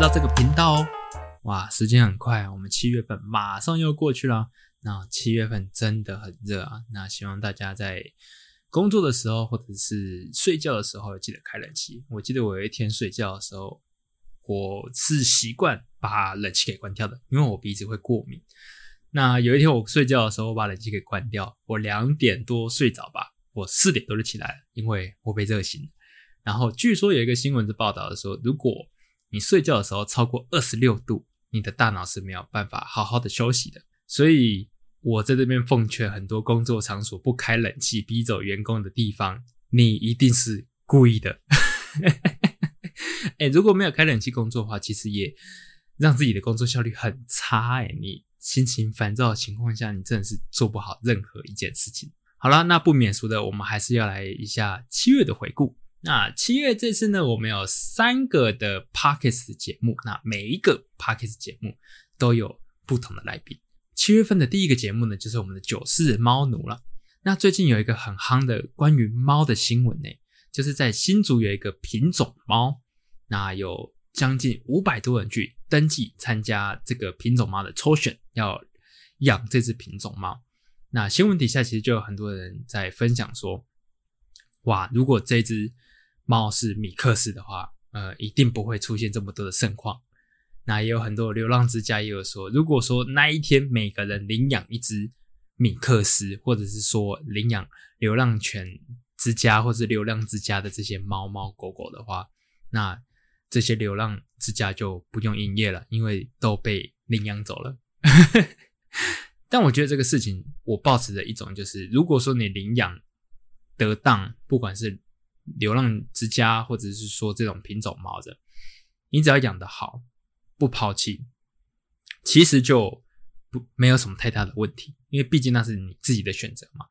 让更多人知道这个频道哦。哇，时间很快，我们七月份马上又过去了。那七月份真的很热啊，那希望大家在工作的时候或者是睡觉的时候记得开冷气。我记得我有一天睡觉的时候，我是习惯把冷气给关掉的，因为我鼻子会过敏。那有一天我睡觉的时候，我把冷气给关掉，我两点多睡着吧，我四点多就起来了，因为我被热醒。然后据说有一个新闻是报道的说，如果你睡觉的时候超过二十六度，你的大脑是没有办法好好的休息的。所以我在这边奉劝很多工作场所不开冷气、逼走员工的地方，你一定是故意的。哎，如果没有开冷气工作的话，其实也让自己的工作效率很差。哎，你。心情烦躁的情况下，你真的是做不好任何一件事情。好了，那不免俗的，我们还是要来一下七月的回顾。那七月这次呢，我们有三个的 Pockets 节目，那每一个 Pockets 节目都有不同的来宾。七月份的第一个节目呢，就是我们的九四猫奴了。那最近有一个很夯的关于猫的新闻呢，就是在新竹有一个品种猫，那有将近五百多人去。登记参加这个品种猫的抽选，要养这只品种猫。那新闻底下其实就有很多人在分享说：“哇，如果这只猫是米克斯的话，呃，一定不会出现这么多的盛况。”那也有很多流浪之家也有说：“如果说那一天每个人领养一只米克斯，或者是说领养流浪犬之家或者流浪之家的这些猫猫狗狗的话，那。”这些流浪之家就不用营业了，因为都被领养走了。但我觉得这个事情，我抱持的一种就是，如果说你领养得当，不管是流浪之家，或者是说这种品种猫的，你只要养得好，不抛弃，其实就不没有什么太大的问题，因为毕竟那是你自己的选择嘛。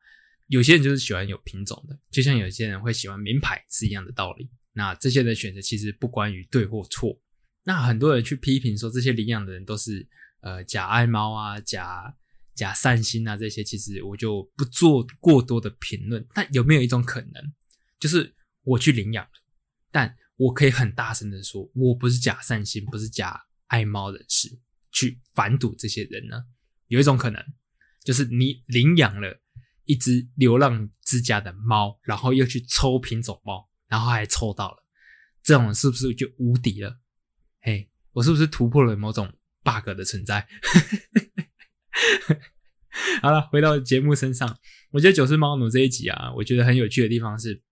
有些人就是喜欢有品种的，就像有些人会喜欢名牌是一样的道理。那这些的选择其实不关于对或错。那很多人去批评说这些领养的人都是呃假爱猫啊、假假善心啊，这些其实我就不做过多的评论。但有没有一种可能，就是我去领养了，但我可以很大声的说，我不是假善心，不是假爱猫人士去反堵这些人呢？有一种可能，就是你领养了一只流浪之家的猫，然后又去抽品种猫。然后还抽到了，这种是不是就无敌了？嘿，我是不是突破了某种 bug 的存在？好了，回到节目身上，我觉得九世猫奴这一集啊，我觉得很有趣的地方是，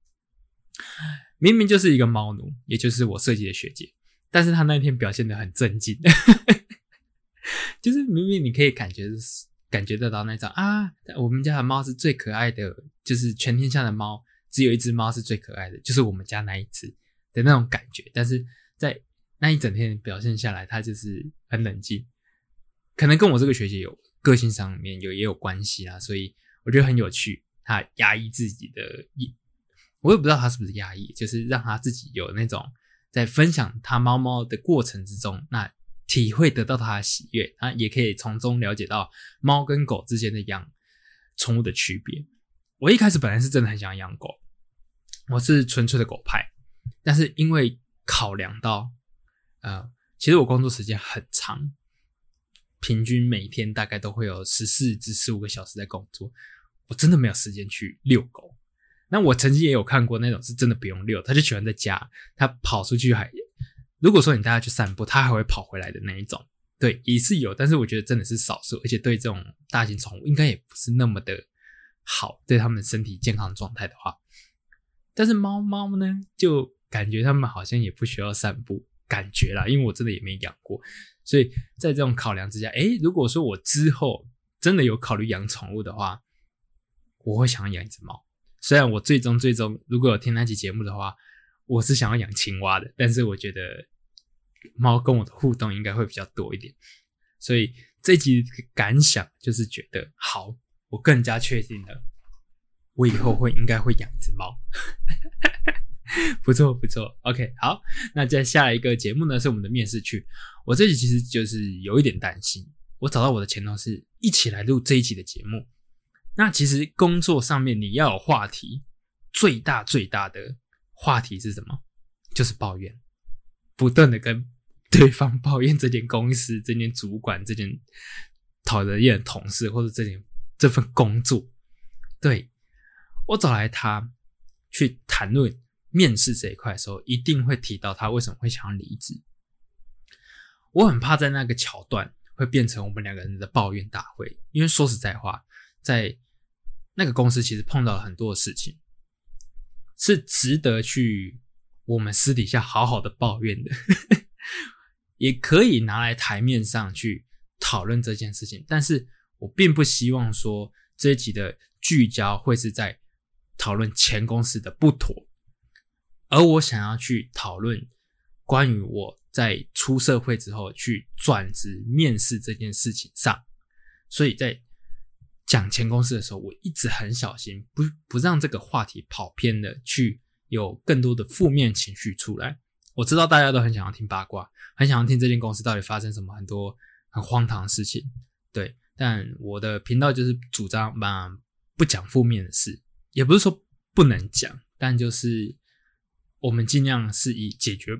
明明就是一个猫奴，也就是我设计的学姐，但是他那天表现的很镇静，就是明明你可以感觉感觉得到那种啊，我们家的猫是最可爱的，就是全天下的猫。只有一只猫是最可爱的，就是我们家那一只的那种感觉。但是在那一整天表现下来，它就是很冷静，可能跟我这个学姐有个性上面有也有关系啊。所以我觉得很有趣。他压抑自己的，一我也不知道他是不是压抑，就是让他自己有那种在分享他猫猫的过程之中，那体会得到他的喜悦，那也可以从中了解到猫跟狗之间的养宠物的区别。我一开始本来是真的很想养狗，我是纯粹的狗派，但是因为考量到，呃，其实我工作时间很长，平均每天大概都会有十四至十五个小时在工作，我真的没有时间去遛狗。那我曾经也有看过那种是真的不用遛，他就喜欢在家，他跑出去还，如果说你带他去散步，他还会跑回来的那一种，对，也是有，但是我觉得真的是少数，而且对这种大型宠物应该也不是那么的。好，对他们身体健康状态的话，但是猫猫呢，就感觉他们好像也不需要散步，感觉啦，因为我真的也没养过，所以在这种考量之下，诶，如果说我之后真的有考虑养宠物的话，我会想要养一只猫。虽然我最终最终如果有听那期节目的话，我是想要养青蛙的，但是我觉得猫跟我的互动应该会比较多一点，所以这集感想就是觉得好。我更加确定了，我以后会应该会养一只猫，不错不错。OK，好，那接下来一个节目呢是我们的面试区。我这集其实就是有一点担心，我找到我的前同事一起来录这一集的节目。那其实工作上面你要有话题，最大最大的话题是什么？就是抱怨，不断的跟对方抱怨这间公司、这间主管、这间讨人厌的同事，或者这件这份工作。对我找来他去谈论面试这一块的时候，一定会提到他为什么会想要离职。我很怕在那个桥段会变成我们两个人的抱怨大会，因为说实在话，在那个公司其实碰到了很多的事情，是值得去我们私底下好好的抱怨的，也可以拿来台面上去讨论这件事情。但是我并不希望说这一集的聚焦会是在讨论前公司的不妥，而我想要去讨论关于我。在出社会之后去转职面试这件事情上，所以在讲前公司的时候，我一直很小心，不不让这个话题跑偏的去有更多的负面情绪出来。我知道大家都很想要听八卦，很想要听这间公司到底发生什么很多很荒唐的事情，对。但我的频道就是主张嘛，不讲负面的事，也不是说不能讲，但就是我们尽量是以解决。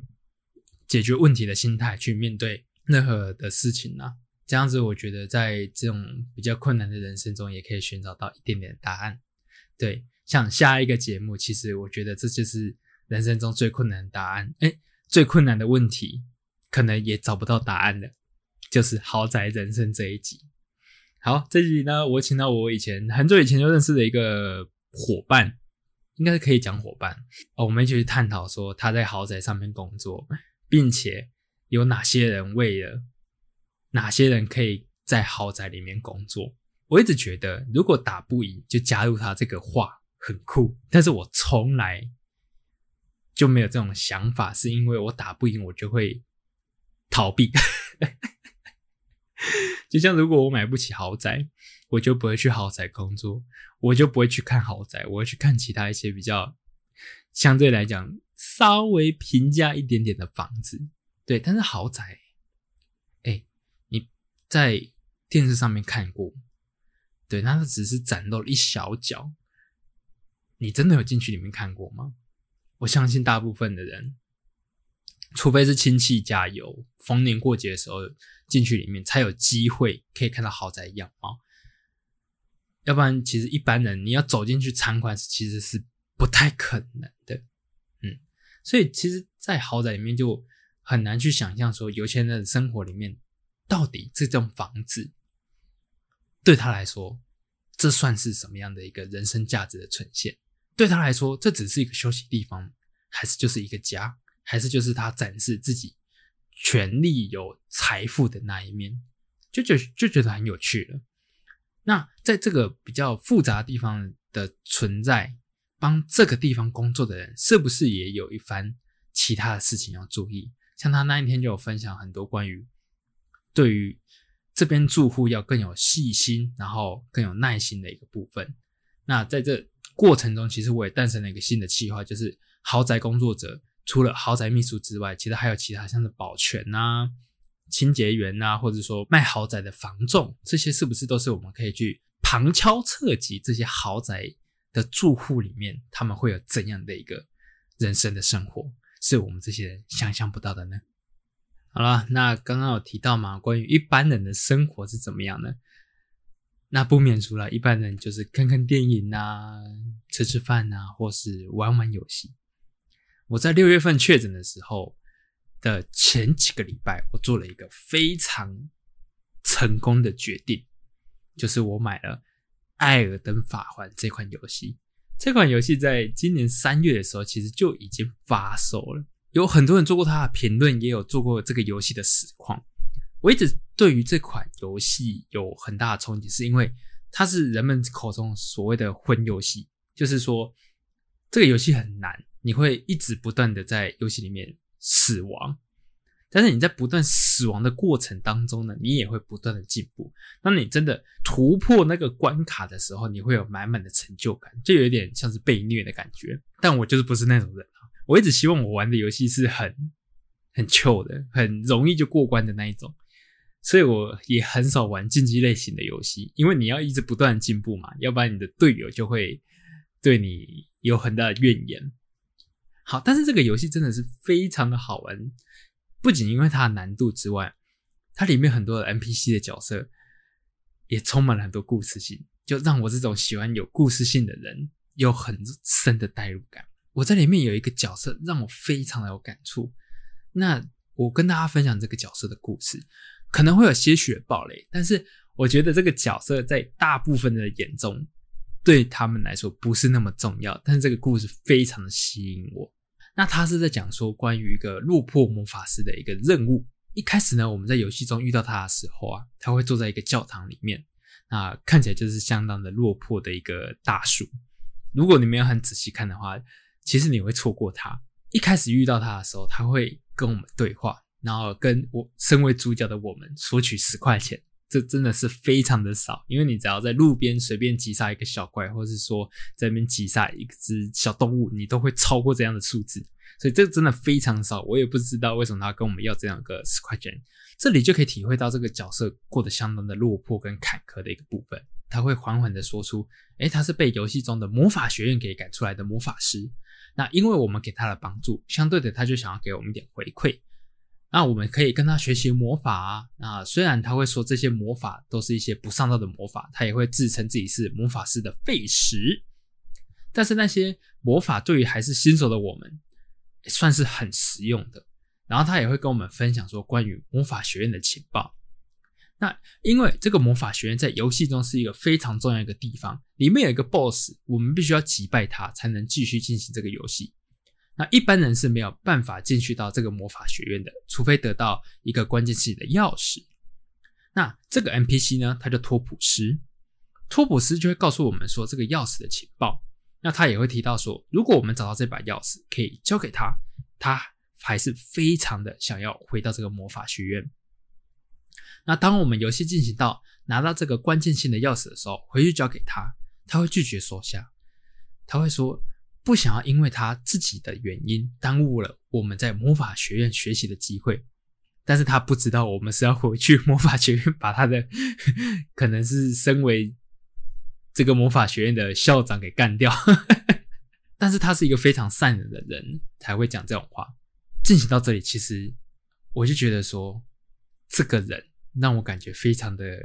解决问题的心态去面对任何的事情呢？这样子，我觉得在这种比较困难的人生中，也可以寻找到一点点答案。对，像下一个节目，其实我觉得这就是人生中最困难的答案。哎，最困难的问题，可能也找不到答案的，就是豪宅人生这一集。好，这集呢，我请到我以前很久以前就认识的一个伙伴，应该是可以讲伙伴哦，我们一起去探讨说他在豪宅上面工作。并且有哪些人为了哪些人可以在豪宅里面工作？我一直觉得，如果打不赢就加入他这个话很酷，但是我从来就没有这种想法，是因为我打不赢我就会逃避。就像如果我买不起豪宅，我就不会去豪宅工作，我就不会去看豪宅，我会去看其他一些比较相对来讲。稍微平价一点点的房子，对，但是豪宅，哎，你在电视上面看过，对，那只是展露了一小角，你真的有进去里面看过吗？我相信大部分的人，除非是亲戚家有，逢年过节的时候进去里面才有机会可以看到豪宅样貌，要不然其实一般人你要走进去参观，其实是不太可能的。嗯所以，其实，在豪宅里面就很难去想象说，有钱人的生活里面到底这栋房子对他来说，这算是什么样的一个人生价值的呈现？对他来说，这只是一个休息地方，还是就是一个家，还是就是他展示自己权力有财富的那一面？就觉就觉得很有趣了。那在这个比较复杂地方的存在。帮这个地方工作的人，是不是也有一番其他的事情要注意？像他那一天就有分享很多关于对于这边住户要更有细心，然后更有耐心的一个部分。那在这过程中，其实我也诞生了一个新的计划，就是豪宅工作者除了豪宅秘书之外，其实还有其他像是保全啊、清洁员啊，或者说卖豪宅的房仲，这些是不是都是我们可以去旁敲侧击这些豪宅？的住户里面，他们会有怎样的一个人生的生活，是我们这些人想象不到的呢？好了，那刚刚有提到嘛，关于一般人的生活是怎么样呢？那不免除了一般人就是看看电影啊、吃吃饭啊，或是玩玩游戏。我在六月份确诊的时候的前几个礼拜，我做了一个非常成功的决定，就是我买了。《艾尔登法环》这款游戏，这款游戏在今年三月的时候，其实就已经发售了。有很多人做过它的评论，也有做过这个游戏的实况。我一直对于这款游戏有很大的冲击，是因为它是人们口中所谓的“魂游戏”，就是说这个游戏很难，你会一直不断的在游戏里面死亡。但是你在不断死亡的过程当中呢，你也会不断的进步。当你真的突破那个关卡的时候，你会有满满的成就感，就有点像是被虐的感觉。但我就是不是那种人啊，我一直希望我玩的游戏是很很臭的，很容易就过关的那一种。所以我也很少玩竞技类型的游戏，因为你要一直不断进步嘛，要不然你的队友就会对你有很大的怨言。好，但是这个游戏真的是非常的好玩，不仅因为它的难度之外，它里面很多的 NPC 的角色也充满了很多故事性，就让我这种喜欢有故事性的人有很深的代入感。我在里面有一个角色让我非常的有感触，那我跟大家分享这个角色的故事，可能会有些许的暴雷，但是我觉得这个角色在大部分的眼中对他们来说不是那么重要，但是这个故事非常的吸引我。那他是在讲说关于一个落魄魔法师的一个任务。一开始呢，我们在游戏中遇到他的时候啊，他会坐在一个教堂里面，那看起来就是相当的落魄的一个大叔。如果你没有很仔细看的话，其实你会错过他。一开始遇到他的时候，他会跟我们对话，然后跟我身为主角的我们索取十块钱。这真的是非常的少，因为你只要在路边随便击杀一个小怪，或者是说在那边击杀一只小动物，你都会超过这样的数字，所以这真的非常少。我也不知道为什么他跟我们要这样一个十块钱，这里就可以体会到这个角色过得相当的落魄跟坎坷的一个部分。他会缓缓的说出：“诶，他是被游戏中的魔法学院给赶出来的魔法师。那因为我们给他的帮助，相对的他就想要给我们一点回馈。”那我们可以跟他学习魔法啊。那虽然他会说这些魔法都是一些不上道的魔法，他也会自称自己是魔法师的废石。但是那些魔法对于还是新手的我们，算是很实用的。然后他也会跟我们分享说关于魔法学院的情报。那因为这个魔法学院在游戏中是一个非常重要一个地方，里面有一个 BOSS，我们必须要击败他才能继续进行这个游戏。那一般人是没有办法进去到这个魔法学院的，除非得到一个关键器的钥匙。那这个 NPC 呢，他叫托普斯，托普斯就会告诉我们说这个钥匙的情报。那他也会提到说，如果我们找到这把钥匙，可以交给他，他还是非常的想要回到这个魔法学院。那当我们游戏进行到拿到这个关键性的钥匙的时候，回去交给他，他会拒绝收下，他会说。不想要因为他自己的原因耽误了我们在魔法学院学习的机会，但是他不知道我们是要回去魔法学院把他的可能是身为这个魔法学院的校长给干掉，但是他是一个非常善良的人才会讲这种话。进行到这里，其实我就觉得说，这个人让我感觉非常的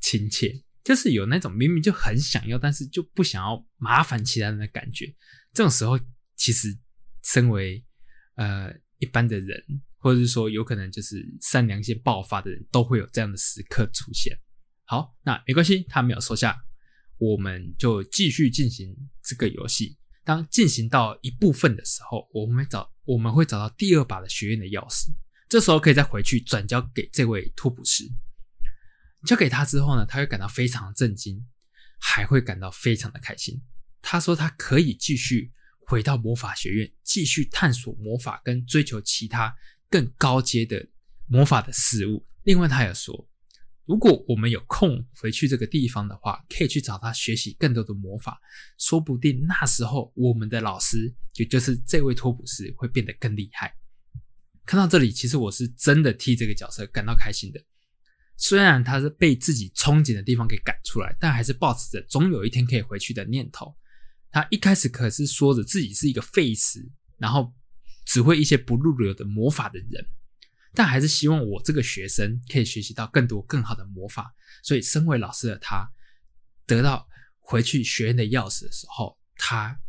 亲切。就是有那种明明就很想要，但是就不想要麻烦其他人的感觉。这种时候，其实身为呃一般的人，或者是说有可能就是善良性爆发的人，都会有这样的时刻出现。好，那没关系，他没有收下，我们就继续进行这个游戏。当进行到一部分的时候，我们会找我们会找到第二把的学院的钥匙，这时候可以再回去转交给这位托普斯。交给他之后呢，他会感到非常震惊，还会感到非常的开心。他说他可以继续回到魔法学院，继续探索魔法跟追求其他更高阶的魔法的事物。另外，他也说，如果我们有空回去这个地方的话，可以去找他学习更多的魔法，说不定那时候我们的老师，也就是这位托普斯，会变得更厉害。看到这里，其实我是真的替这个角色感到开心的。虽然他是被自己憧憬的地方给赶出来，但还是保持着总有一天可以回去的念头。他一开始可是说着自己是一个废石，然后只会一些不入流的魔法的人，但还是希望我这个学生可以学习到更多更好的魔法。所以，身为老师的他得到回去学院的钥匙的时候，他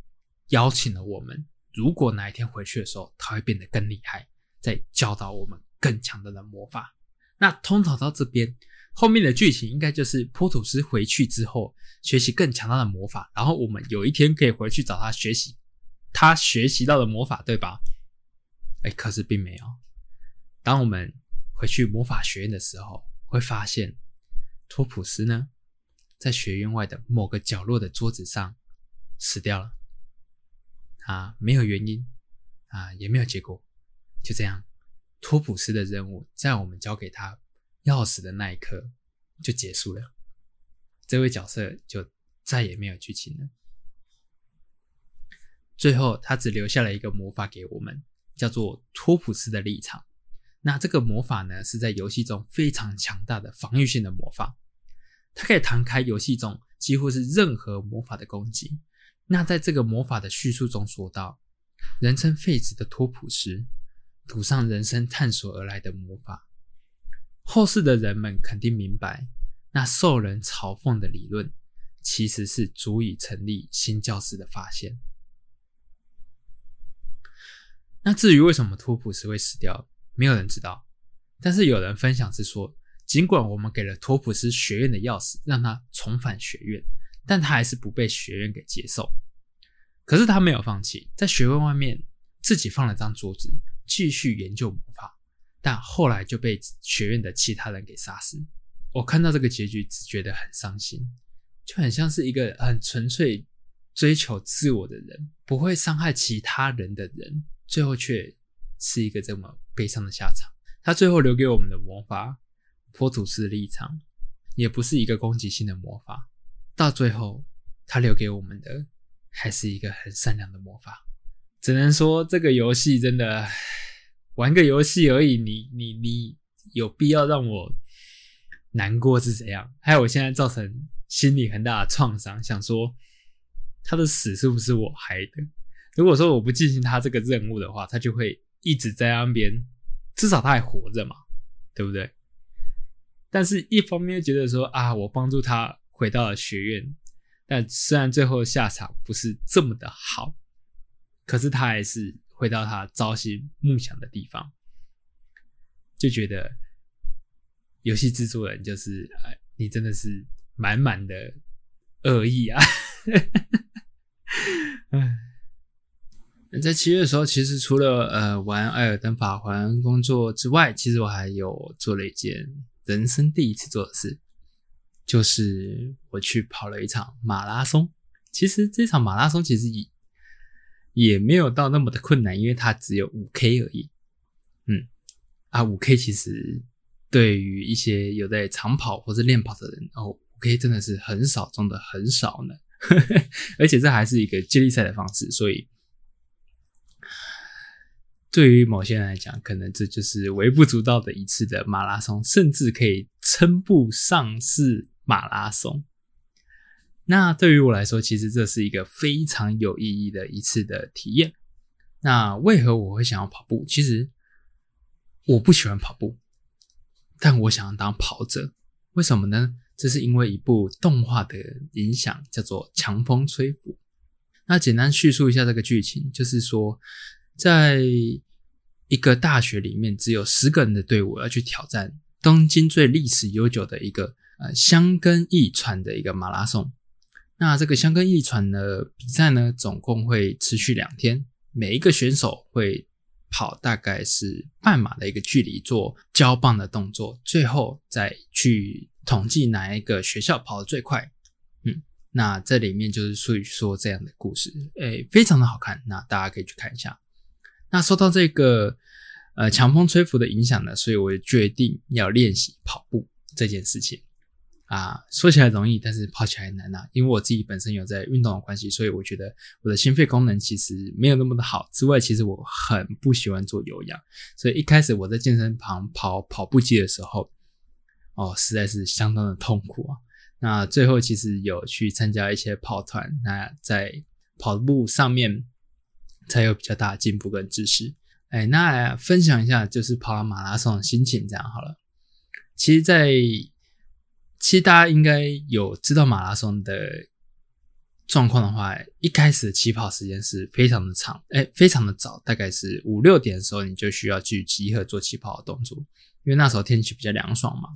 邀请了我们。如果哪一天回去的时候，他会变得更厉害，再教导我们更强大的魔法。那通常到这边，后面的剧情应该就是波土斯回去之后学习更强大的魔法，然后我们有一天可以回去找他学习他学习到的魔法，对吧？哎，可是并没有。当我们回去魔法学院的时候，会发现托普斯呢，在学院外的某个角落的桌子上死掉了。啊，没有原因，啊，也没有结果，就这样。托普斯的任务在我们交给他钥匙的那一刻就结束了，这位角色就再也没有剧情了。最后，他只留下了一个魔法给我们，叫做托普斯的立场。那这个魔法呢，是在游戏中非常强大的防御性的魔法，它可以弹开游戏中几乎是任何魔法的攻击。那在这个魔法的叙述中说到，人称废子的托普斯赌上人生探索而来的魔法，后世的人们肯定明白，那受人嘲讽的理论其实是足以成立新教士的发现。那至于为什么托普斯会死掉，没有人知道。但是有人分享是说，尽管我们给了托普斯学院的钥匙，让他重返学院。但他还是不被学院给接受。可是他没有放弃，在学院外面自己放了张桌子，继续研究魔法。但后来就被学院的其他人给杀死。我看到这个结局，只觉得很伤心，就很像是一个很纯粹追求自我的人，不会伤害其他人的人，最后却是一个这么悲伤的下场。他最后留给我们的魔法，托土斯的立场，也不是一个攻击性的魔法。到最后，他留给我们的还是一个很善良的魔法。只能说这个游戏真的玩个游戏而已，你你你有必要让我难过是怎样？还有我现在造成心理很大的创伤，想说他的死是不是我害的？如果说我不进行他这个任务的话，他就会一直在那边，至少他还活着嘛，对不对？但是一方面又觉得说啊，我帮助他。回到了学院，但虽然最后下场不是这么的好，可是他还是回到他朝夕梦想的地方，就觉得游戏制作人就是哎，你真的是满满的恶意啊！哎，在七月的时候，其实除了呃玩《艾尔登法环》工作之外，其实我还有做了一件人生第一次做的事。就是我去跑了一场马拉松，其实这场马拉松其实以也没有到那么的困难，因为它只有五 K 而已。嗯，啊，五 K 其实对于一些有在长跑或者练跑的人，哦，五 K 真的是很少中的很少呢。而且这还是一个接力赛的方式，所以对于某些人来讲，可能这就是微不足道的一次的马拉松，甚至可以称不上是。马拉松，那对于我来说，其实这是一个非常有意义的一次的体验。那为何我会想要跑步？其实我不喜欢跑步，但我想要当跑者。为什么呢？这是因为一部动画的影响，叫做《强风吹拂》。那简单叙述一下这个剧情，就是说，在一个大学里面，只有十个人的队伍要去挑战东京最历史悠久的一个。呃，香根驿传的一个马拉松。那这个香根驿传的比赛呢，总共会持续两天，每一个选手会跑大概是半马的一个距离，做交棒的动作，最后再去统计哪一个学校跑得最快。嗯，那这里面就是属于说这样的故事，诶，非常的好看，那大家可以去看一下。那受到这个呃强风吹拂的影响呢，所以我决定要练习跑步这件事情。啊，说起来容易，但是跑起来难呐。因为我自己本身有在运动的关系，所以我觉得我的心肺功能其实没有那么的好。之外，其实我很不喜欢做有氧，所以一开始我在健身房跑跑步机的时候，哦，实在是相当的痛苦啊。那最后其实有去参加一些跑团，那在跑步上面才有比较大的进步跟知识。哎，那分享一下就是跑马拉松的心情，这样好了。其实，在其实大家应该有知道马拉松的状况的话，一开始起跑时间是非常的长，哎，非常的早，大概是五六点的时候你就需要去集合做起跑的动作，因为那时候天气比较凉爽嘛，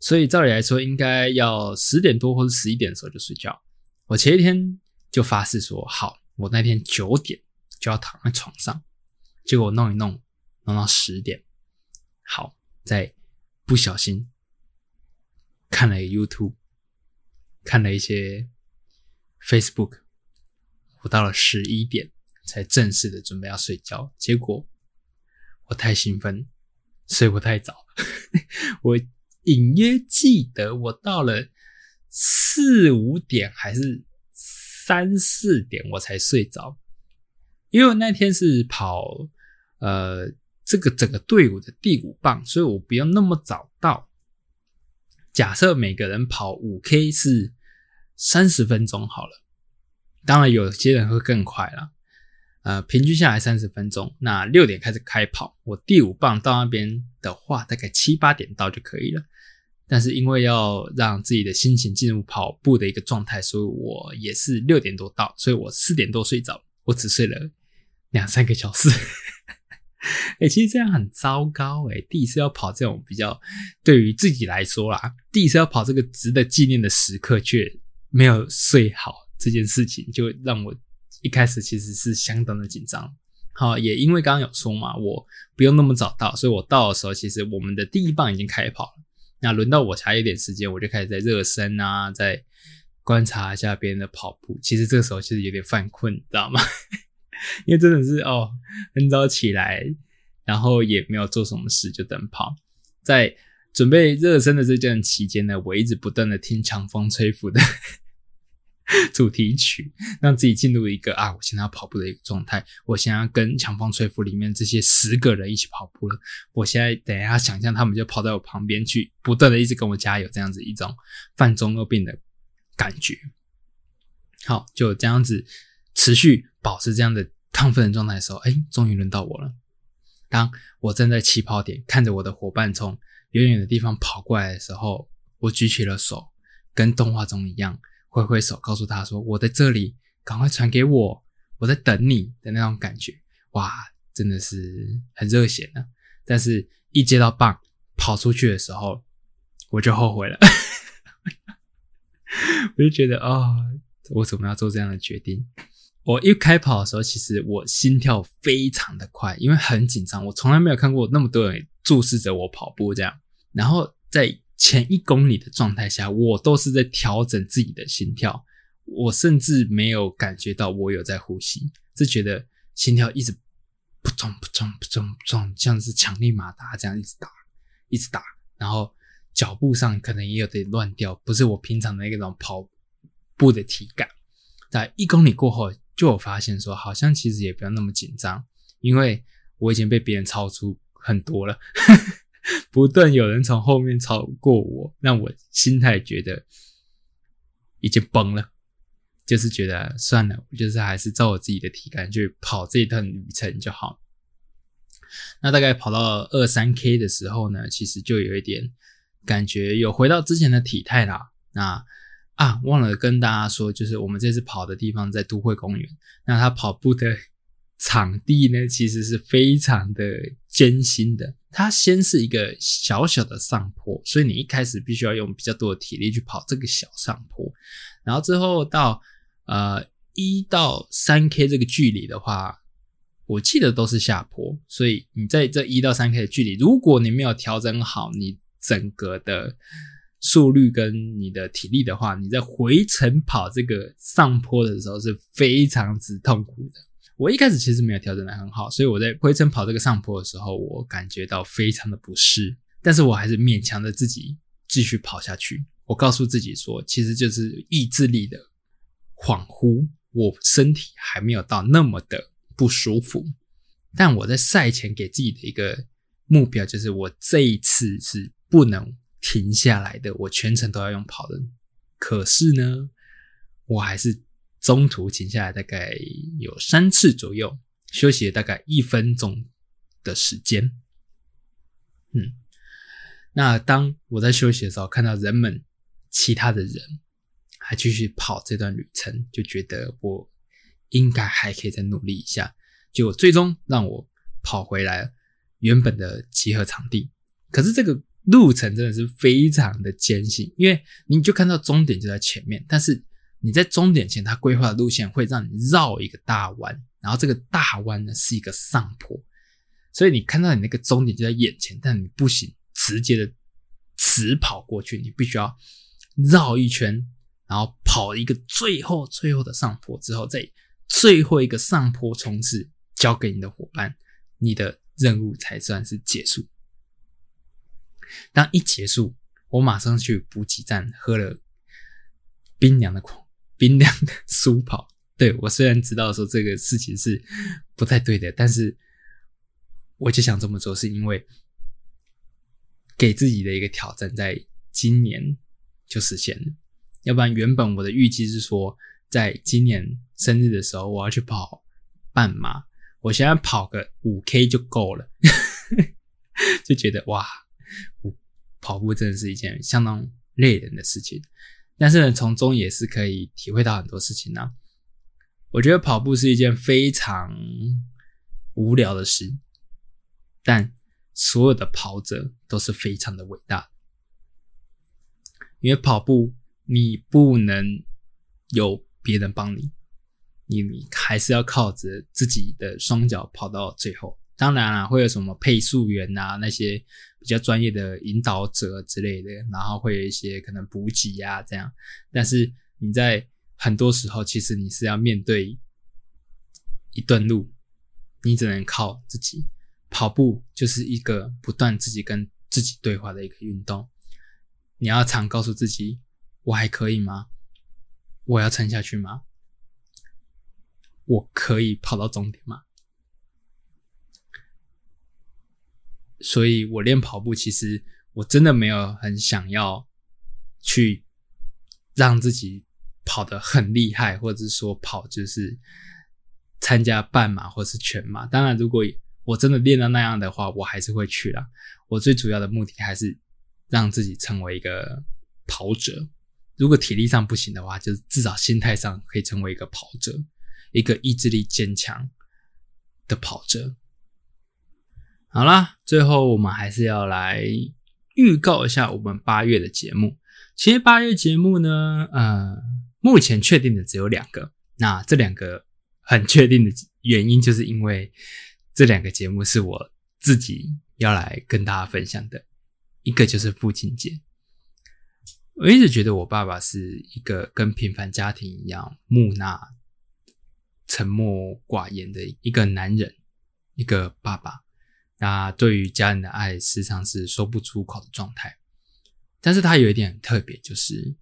所以照理来说应该要十点多或者十一点的时候就睡觉。我前一天就发誓说好，我那天九点就要躺在床上，结果弄一弄弄到十点，好，在不小心。看了 YouTube，看了一些 Facebook，我到了十一点才正式的准备要睡觉。结果我太兴奋，睡不太早。我隐约记得我到了四五点还是三四点我才睡着，因为那天是跑呃这个整个队伍的第五棒，所以我不用那么早到。假设每个人跑五 K 是三十分钟好了，当然有些人会更快了，呃，平均下来三十分钟。那六点开始开跑，我第五棒到那边的话，大概七八点到就可以了。但是因为要让自己的心情进入跑步的一个状态，所以我也是六点多到，所以我四点多睡着，我只睡了两三个小时。哎，其实这样很糟糕哎！第一次要跑这种比较，对于自己来说啦，第一次要跑这个值得纪念的时刻，却没有睡好，这件事情就让我一开始其实是相当的紧张。好，也因为刚刚有说嘛，我不用那么早到，所以我到的时候，其实我们的第一棒已经开跑了。那轮到我才一点时间，我就开始在热身啊，在观察一下别人的跑步。其实这个时候其实有点犯困，你知道吗？因为真的是哦，很早起来，然后也没有做什么事，就等跑。在准备热身的这段期间呢，我一直不断的听《强风吹拂》的。主题曲，让自己进入一个啊，我现在要跑步的一个状态。我现在要跟强风吹拂里面这些十个人一起跑步了。我现在等一下想象他们就跑在我旁边去，不断的一直跟我加油，这样子一种犯中二病的感觉。好，就这样子持续保持这样的亢奋的状态的时候，哎，终于轮到我了。当我站在起跑点，看着我的伙伴从远远的地方跑过来的时候，我举起了手，跟动画中一样。挥挥手，告诉他说：“我在这里，赶快传给我，我在等你的那种感觉。”哇，真的是很热血呢。但是，一接到棒跑出去的时候，我就后悔了。我就觉得啊，我怎么要做这样的决定？我一开跑的时候，其实我心跳非常的快，因为很紧张。我从来没有看过那么多人注视着我跑步这样。然后在前一公里的状态下，我都是在调整自己的心跳，我甚至没有感觉到我有在呼吸，就觉得心跳一直扑通扑通扑通扑通，像是强力马达这样一直打，一直打，然后脚步上可能也有点乱掉，不是我平常的那种跑步的体感。在一公里过后，就有发现说，好像其实也不要那么紧张，因为我已经被别人超出很多了。不断有人从后面超过我，让我心态觉得已经崩了，就是觉得算了，就是还是照我自己的体感去跑这一段旅程就好。那大概跑到二三 K 的时候呢，其实就有一点感觉有回到之前的体态啦。那啊，忘了跟大家说，就是我们这次跑的地方在都会公园，那他跑步的。场地呢，其实是非常的艰辛的。它先是一个小小的上坡，所以你一开始必须要用比较多的体力去跑这个小上坡。然后之后到呃一到三 K 这个距离的话，我记得都是下坡。所以你在这一到三 K 的距离，如果你没有调整好你整个的速率跟你的体力的话，你在回程跑这个上坡的时候是非常之痛苦的。我一开始其实没有调整的很好，所以我在回程跑这个上坡的时候，我感觉到非常的不适，但是我还是勉强着自己继续跑下去。我告诉自己说，其实就是意志力的恍惚，我身体还没有到那么的不舒服。但我在赛前给自己的一个目标就是，我这一次是不能停下来的，我全程都要用跑的。可是呢，我还是。中途停下来大概有三次左右，休息了大概一分钟的时间。嗯，那当我在休息的时候，看到人们其他的人还继续跑这段旅程，就觉得我应该还可以再努力一下，就最终让我跑回来原本的集合场地。可是这个路程真的是非常的艰辛，因为你就看到终点就在前面，但是。你在终点前，他规划的路线会让你绕一个大弯，然后这个大弯呢是一个上坡，所以你看到你那个终点就在眼前，但你不行直接的直跑过去，你必须要绕一圈，然后跑一个最后最后的上坡之后，再最后一个上坡冲刺交给你的伙伴，你的任务才算是结束。当一结束，我马上去补给站喝了冰凉的狂。冰凉的 苏跑，对我虽然知道说这个事情是不太对的，但是我就想这么做，是因为给自己的一个挑战，在今年就实现了。要不然，原本我的预计是说，在今年生日的时候，我要去跑半马，我现在跑个五 K 就够了，就觉得哇，跑步真的是一件相当累人的事情。但是呢，从中也是可以体会到很多事情呢。我觉得跑步是一件非常无聊的事，但所有的跑者都是非常的伟大，因为跑步你不能有别人帮你，你你还是要靠着自己的双脚跑到最后。当然了，会有什么配速员啊，那些比较专业的引导者之类的，然后会有一些可能补给啊这样。但是你在很多时候，其实你是要面对一段路，你只能靠自己。跑步就是一个不断自己跟自己对话的一个运动。你要常告诉自己：我还可以吗？我要撑下去吗？我可以跑到终点吗？所以我练跑步，其实我真的没有很想要去让自己跑得很厉害，或者是说跑就是参加半马或是全马。当然，如果我真的练到那样的话，我还是会去啦。我最主要的目的还是让自己成为一个跑者。如果体力上不行的话，就是至少心态上可以成为一个跑者，一个意志力坚强的跑者。好啦，最后我们还是要来预告一下我们八月的节目。其实八月节目呢，呃，目前确定的只有两个。那这两个很确定的原因，就是因为这两个节目是我自己要来跟大家分享的。一个就是父亲节。我一直觉得我爸爸是一个跟平凡家庭一样木讷、沉默寡言的一个男人，一个爸爸。那对于家人的爱，时常是说不出口的状态。但是他有一点很特别，就是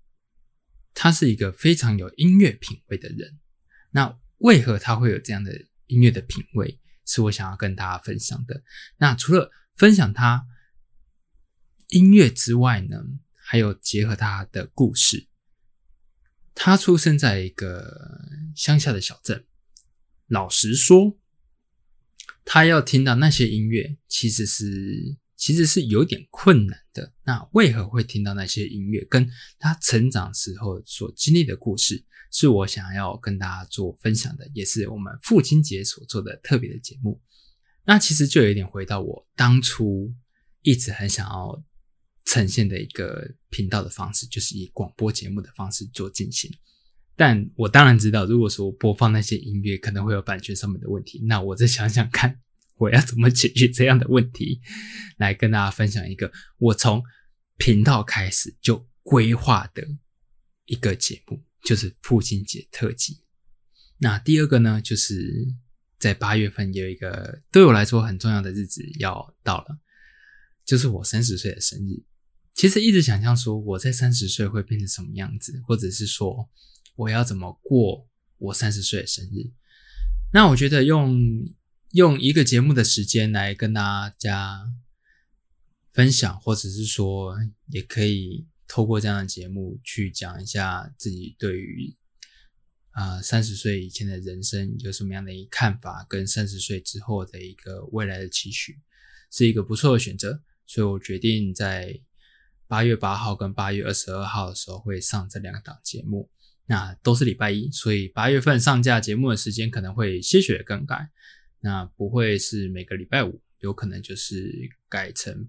他是一个非常有音乐品味的人。那为何他会有这样的音乐的品味，是我想要跟大家分享的。那除了分享他音乐之外呢，还有结合他的故事。他出生在一个乡下的小镇。老实说。他要听到那些音乐，其实是其实是有点困难的。那为何会听到那些音乐？跟他成长时候所经历的故事，是我想要跟大家做分享的，也是我们父亲节所做的特别的节目。那其实就有点回到我当初一直很想要呈现的一个频道的方式，就是以广播节目的方式做进行。但我当然知道，如果说播放那些音乐可能会有版权上面的问题，那我再想想看，我要怎么解决这样的问题，来跟大家分享一个我从频道开始就规划的一个节目，就是父亲节特辑。那第二个呢，就是在八月份有一个对我来说很重要的日子要到了，就是我三十岁的生日。其实一直想象说我在三十岁会变成什么样子，或者是说。我要怎么过我三十岁的生日？那我觉得用用一个节目的时间来跟大家分享，或者是说，也可以透过这样的节目去讲一下自己对于啊三十岁以前的人生有什么样的一看法，跟三十岁之后的一个未来的期许，是一个不错的选择。所以我决定在八月八号跟八月二十二号的时候会上这两档节目。那都是礼拜一，所以八月份上架节目的时间可能会些许更改。那不会是每个礼拜五，有可能就是改成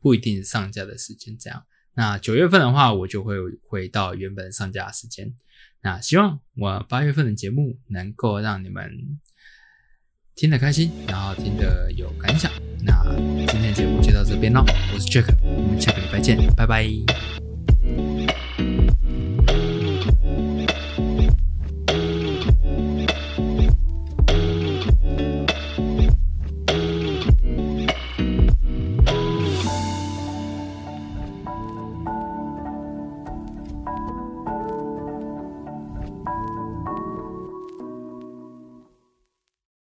不一定上架的时间这样。那九月份的话，我就会回到原本上架时间。那希望我八月份的节目能够让你们听得开心，然后听得有感想。那今天的节目就到这边喽，我是 Jack，我们下个礼拜见，拜拜。